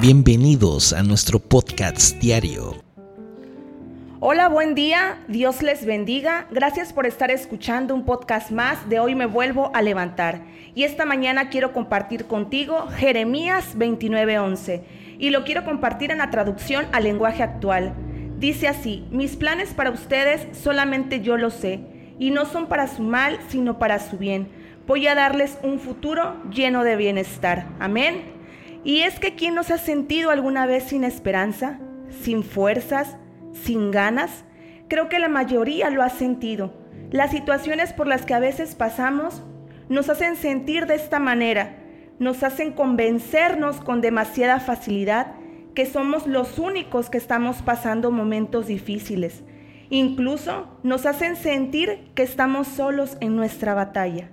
Bienvenidos a nuestro podcast diario. Hola, buen día, Dios les bendiga. Gracias por estar escuchando un podcast más de Hoy me vuelvo a levantar. Y esta mañana quiero compartir contigo Jeremías 29:11 y lo quiero compartir en la traducción al lenguaje actual. Dice así, mis planes para ustedes solamente yo lo sé, y no son para su mal, sino para su bien. Voy a darles un futuro lleno de bienestar. Amén. Y es que ¿quién nos ha sentido alguna vez sin esperanza, sin fuerzas, sin ganas? Creo que la mayoría lo ha sentido. Las situaciones por las que a veces pasamos nos hacen sentir de esta manera, nos hacen convencernos con demasiada facilidad que somos los únicos que estamos pasando momentos difíciles. Incluso nos hacen sentir que estamos solos en nuestra batalla.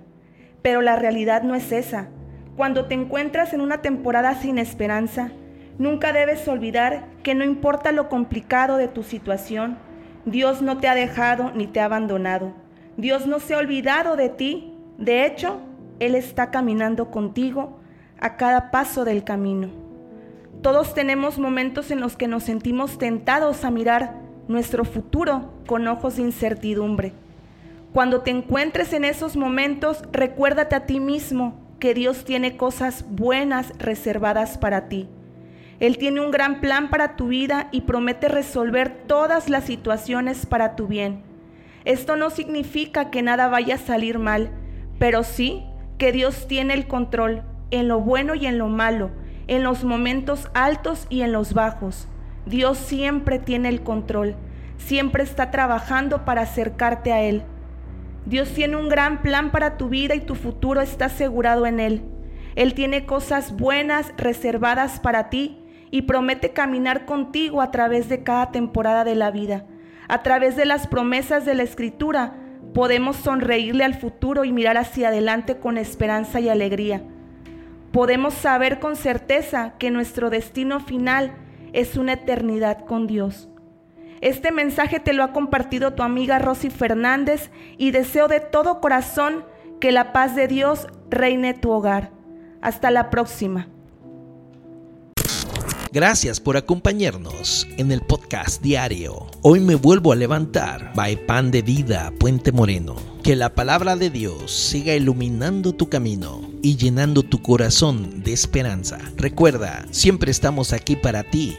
Pero la realidad no es esa. Cuando te encuentras en una temporada sin esperanza, nunca debes olvidar que no importa lo complicado de tu situación, Dios no te ha dejado ni te ha abandonado. Dios no se ha olvidado de ti. De hecho, Él está caminando contigo a cada paso del camino. Todos tenemos momentos en los que nos sentimos tentados a mirar nuestro futuro con ojos de incertidumbre. Cuando te encuentres en esos momentos, recuérdate a ti mismo que Dios tiene cosas buenas reservadas para ti. Él tiene un gran plan para tu vida y promete resolver todas las situaciones para tu bien. Esto no significa que nada vaya a salir mal, pero sí que Dios tiene el control en lo bueno y en lo malo, en los momentos altos y en los bajos. Dios siempre tiene el control, siempre está trabajando para acercarte a Él. Dios tiene un gran plan para tu vida y tu futuro está asegurado en Él. Él tiene cosas buenas reservadas para ti y promete caminar contigo a través de cada temporada de la vida. A través de las promesas de la Escritura podemos sonreírle al futuro y mirar hacia adelante con esperanza y alegría. Podemos saber con certeza que nuestro destino final es una eternidad con Dios. Este mensaje te lo ha compartido tu amiga Rosy Fernández y deseo de todo corazón que la paz de Dios reine tu hogar. Hasta la próxima. Gracias por acompañarnos en el podcast diario. Hoy me vuelvo a levantar. By Pan de Vida, Puente Moreno. Que la palabra de Dios siga iluminando tu camino y llenando tu corazón de esperanza. Recuerda, siempre estamos aquí para ti